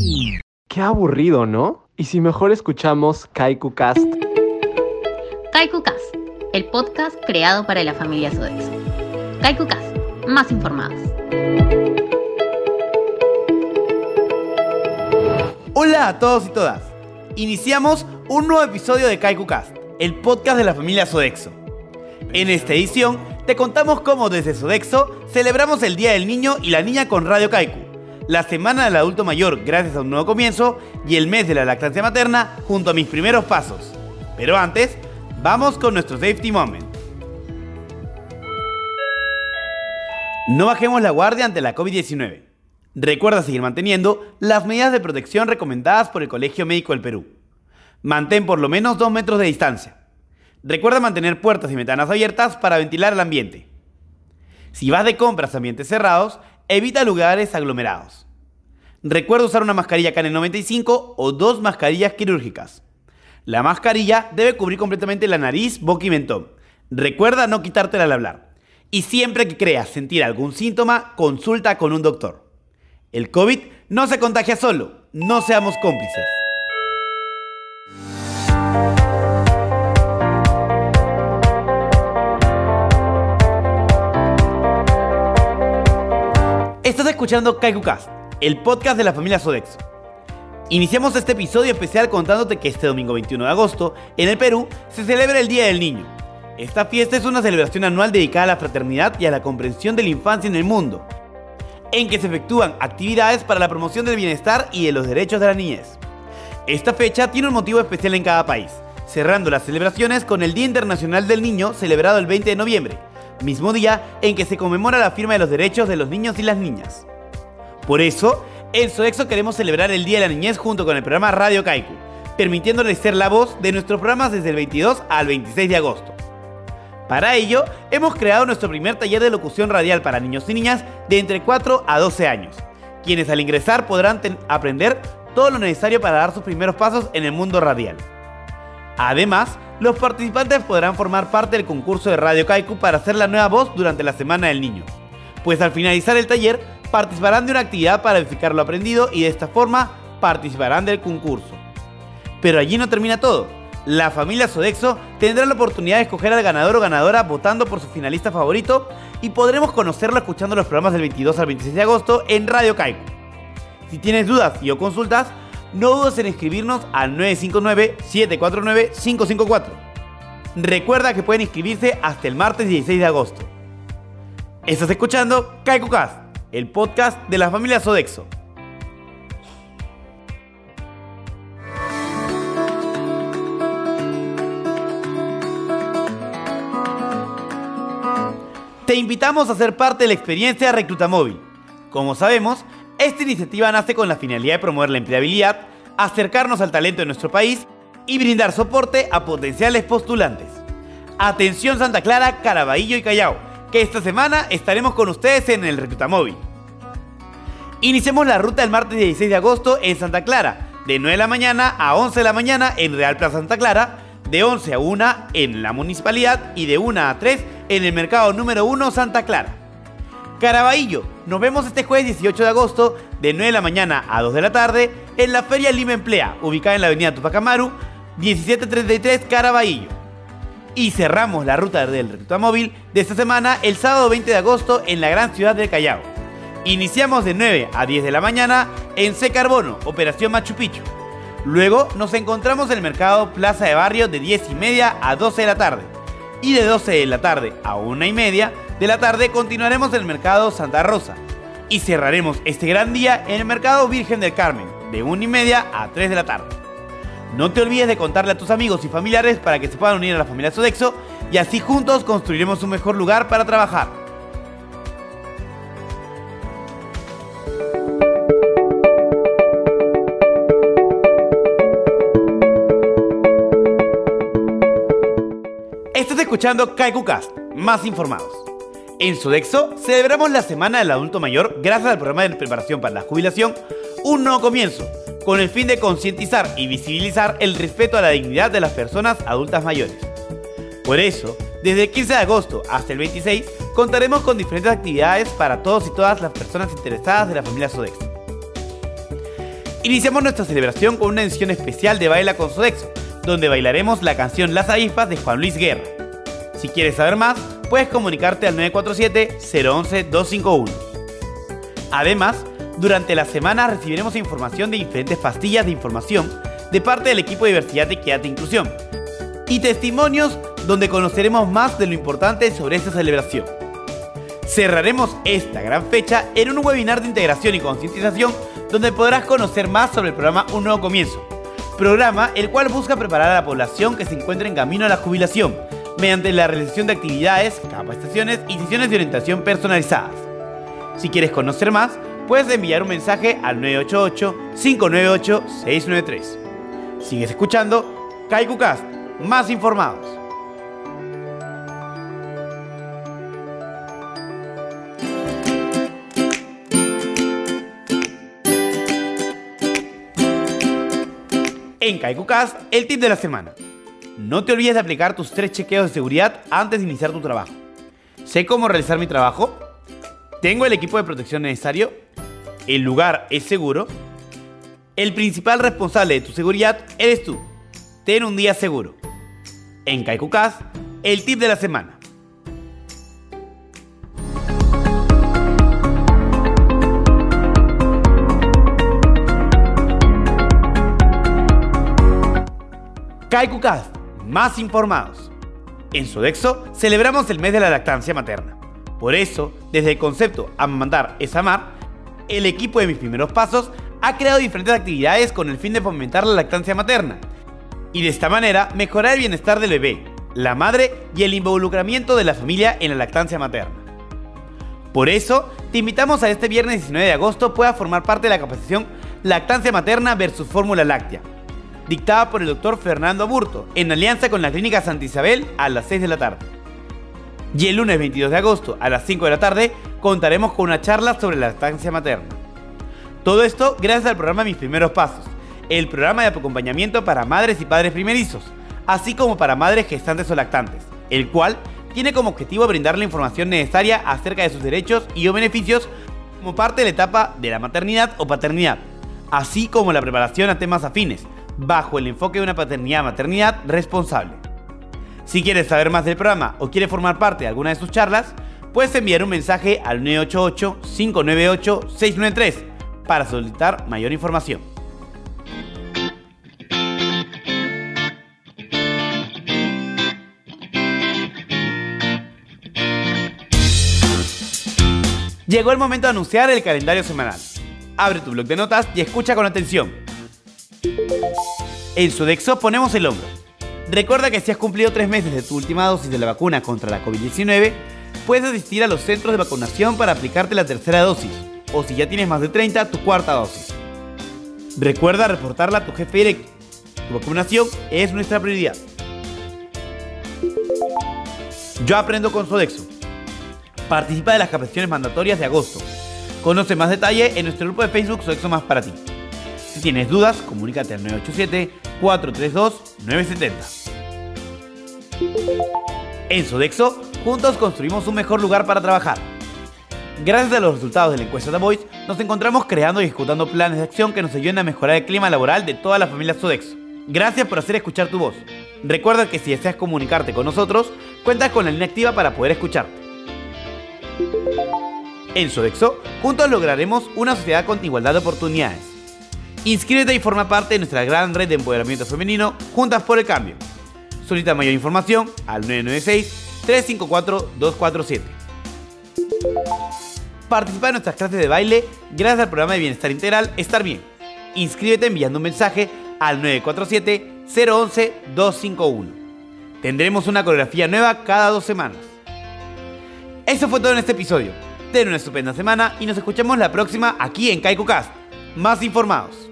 Mm. Qué aburrido, ¿no? Y si mejor escuchamos Kaiku Cast. Kaiku Cast, el podcast creado para la familia Sodexo. Kaiku Cast, más informados. Hola a todos y todas. Iniciamos un nuevo episodio de Kaiku Cast, el podcast de la familia Sodexo. En esta edición te contamos cómo desde Sodexo celebramos el Día del Niño y la Niña con Radio Kaiku, la Semana del Adulto Mayor gracias a un nuevo comienzo y el mes de la lactancia materna junto a mis primeros pasos. Pero antes, vamos con nuestro Safety Moment. No bajemos la guardia ante la COVID-19. Recuerda seguir manteniendo las medidas de protección recomendadas por el Colegio Médico del Perú. Mantén por lo menos 2 metros de distancia. Recuerda mantener puertas y ventanas abiertas para ventilar el ambiente. Si vas de compras a ambientes cerrados, evita lugares aglomerados. Recuerda usar una mascarilla KN95 o dos mascarillas quirúrgicas. La mascarilla debe cubrir completamente la nariz, boca y mentón. Recuerda no quitártela al hablar. Y siempre que creas sentir algún síntoma, consulta con un doctor. El COVID no se contagia solo, no seamos cómplices. Estás escuchando KaikuCast, el podcast de la familia Sodexo. Iniciamos este episodio especial contándote que este domingo 21 de agosto, en el Perú, se celebra el Día del Niño. Esta fiesta es una celebración anual dedicada a la fraternidad y a la comprensión de la infancia en el mundo, en que se efectúan actividades para la promoción del bienestar y de los derechos de la niñez. Esta fecha tiene un motivo especial en cada país, cerrando las celebraciones con el Día Internacional del Niño celebrado el 20 de noviembre, mismo día en que se conmemora la firma de los derechos de los niños y las niñas. Por eso, en Sodexo queremos celebrar el Día de la Niñez junto con el programa Radio Kaiku, permitiéndoles ser la voz de nuestros programas desde el 22 al 26 de agosto. Para ello, hemos creado nuestro primer taller de locución radial para niños y niñas de entre 4 a 12 años, quienes al ingresar podrán aprender todo lo necesario para dar sus primeros pasos en el mundo radial. Además, los participantes podrán formar parte del concurso de Radio Kaiku para hacer la nueva voz durante la Semana del Niño, pues al finalizar el taller participarán de una actividad para verificar lo aprendido y de esta forma participarán del concurso. Pero allí no termina todo. La familia Sodexo tendrá la oportunidad de escoger al ganador o ganadora votando por su finalista favorito y podremos conocerlo escuchando los programas del 22 al 26 de agosto en Radio Kaiku. Si tienes dudas y o consultas, no dudes en escribirnos al 959-749-554. Recuerda que pueden inscribirse hasta el martes 16 de agosto. Estás escuchando KaikuCast, el podcast de la familia Sodexo. Te invitamos a ser parte de la experiencia Recluta Móvil. Como sabemos, esta iniciativa nace con la finalidad de promover la empleabilidad, acercarnos al talento de nuestro país y brindar soporte a potenciales postulantes. Atención Santa Clara, Caraballo y Callao, que esta semana estaremos con ustedes en el Recluta Móvil. Iniciemos la ruta el martes 16 de agosto en Santa Clara, de 9 de la mañana a 11 de la mañana en Real Plaza Santa Clara, de 11 a 1 en la municipalidad y de 1 a 3 en el mercado número 1 Santa Clara. Caraballo, nos vemos este jueves 18 de agosto de 9 de la mañana a 2 de la tarde en la Feria Lima Emplea, ubicada en la avenida Tupac Amaru, 1733 Caraballo. Y cerramos la ruta del Recluta Móvil de esta semana el sábado 20 de agosto en la gran ciudad de Callao. Iniciamos de 9 a 10 de la mañana en C Carbono, Operación Machu Picchu. Luego nos encontramos en el mercado Plaza de Barrio de 10 y media a 12 de la tarde. Y de 12 de la tarde a 1 y media de la tarde continuaremos en el mercado Santa Rosa. Y cerraremos este gran día en el mercado Virgen del Carmen, de 1 y media a 3 de la tarde. No te olvides de contarle a tus amigos y familiares para que se puedan unir a la familia Sodexo y así juntos construiremos un mejor lugar para trabajar. Estás escuchando KaikuCast, más informados. En Sodexo celebramos la Semana del Adulto Mayor gracias al programa de preparación para la jubilación Un Nuevo Comienzo, con el fin de concientizar y visibilizar el respeto a la dignidad de las personas adultas mayores. Por eso, Desde el 15 de agosto hasta el 26 contaremos con diferentes actividades para todos y todas las personas interesadas de la familia Sodexo. Iniciamos nuestra celebración con una edición especial de Baila con Sodexo, donde bailaremos la canción Las avispas de Juan Luis Guerra. Si quieres saber más, puedes comunicarte al 947-011-251. Además, durante la semana recibiremos información de diferentes pastillas de información de parte del equipo de Diversidad, Equidad e Inclusión y testimonios donde conoceremos más de lo importante sobre esta celebración. Cerraremos esta gran fecha en un webinar de integración y concientización donde podrás conocer más sobre el programa Un Nuevo Comienzo, programa el cual busca preparar a la población que se encuentra en camino a la jubilación mediante la realización de actividades, capacitaciones y sesiones de orientación personalizadas. Si quieres conocer más, puedes enviar un mensaje al 988-598-693. Sigues escuchando KaikuCast, más informados. En KaikuCast, el tip de la semana. No te olvides de aplicar tus tres chequeos de seguridad antes de iniciar tu trabajo. ¿Sé cómo realizar mi trabajo? ¿Tengo el equipo de protección necesario? ¿El lugar es seguro? El principal responsable de tu seguridad eres tú. Ten un día seguro. En KaikuCast, el tip de la semana. KaikuCast, más informados. En Sodexo celebramos el mes de la lactancia materna. Por eso, desde el concepto Amamantar es amar, el equipo de mis primeros pasos ha creado diferentes actividades con el fin de fomentar la lactancia materna y de esta manera mejorar el bienestar del bebé, la madre y el involucramiento de la familia en la lactancia materna. Por eso, te invitamos a este viernes 19 de agosto puedas formar parte de la capacitación Lactancia Materna versus Fórmula Láctea, dictada por el doctor Fernando Aburto, en alianza con la Clínica Santa Isabel a las 6 de la tarde. Y el lunes 22 de agosto a las 5 de la tarde contaremos con una charla sobre la lactancia materna. Todo esto gracias al programa Mis Primeros Pasos, el programa de acompañamiento para madres y padres primerizos, así como para madres gestantes o lactantes, el cual tiene como objetivo brindar la información necesaria acerca de sus derechos y o beneficios como parte de la etapa de la maternidad o paternidad, así como la preparación a temas afines, bajo el enfoque de una paternidad-maternidad responsable. Si quieres saber más del programa o quieres formar parte de alguna de sus charlas, puedes enviar un mensaje al 988-598-693 para solicitar mayor información. Llegó el momento de anunciar el calendario semanal. Abre tu blog de notas y escucha con atención. En Sodexo ponemos el hombro. Recuerda que si has cumplido tres meses de tu última dosis de la vacuna contra la COVID-19, puedes asistir a los centros de vacunación para aplicarte la tercera dosis, o si ya tienes más de 30, tu cuarta dosis. Recuerda reportarla a tu jefe directo. Tu vacunación es nuestra prioridad. Yo aprendo con Sodexo. Participa de las capacitaciones mandatorias de agosto. Conoce más detalle en nuestro grupo de Facebook Sodexo Más para ti. Si tienes dudas, comunícate al 987-432-970. En Sodexo, juntos construimos un mejor lugar para trabajar. Gracias a los resultados de la encuesta de Voice, nos encontramos creando y ejecutando planes de acción que nos ayuden a mejorar el clima laboral de toda la familia Sodexo. Gracias por hacer escuchar tu voz. Recuerda que si deseas comunicarte con nosotros, cuentas con la línea activa para poder escucharte. En Sodexo, juntos lograremos una sociedad con igualdad de oportunidades. Inscríbete y forma parte de nuestra gran red de empoderamiento femenino Juntas por el Cambio. Solicita mayor información al 996-354-247. Participa en nuestras clases de baile gracias al programa de bienestar integral Estar Bien. Inscríbete enviando un mensaje al 947-011-251. Tendremos una coreografía nueva cada dos semanas. Eso fue todo en este episodio. Ten una estupenda semana y nos escuchamos la próxima aquí en KaikuCast. Más informados.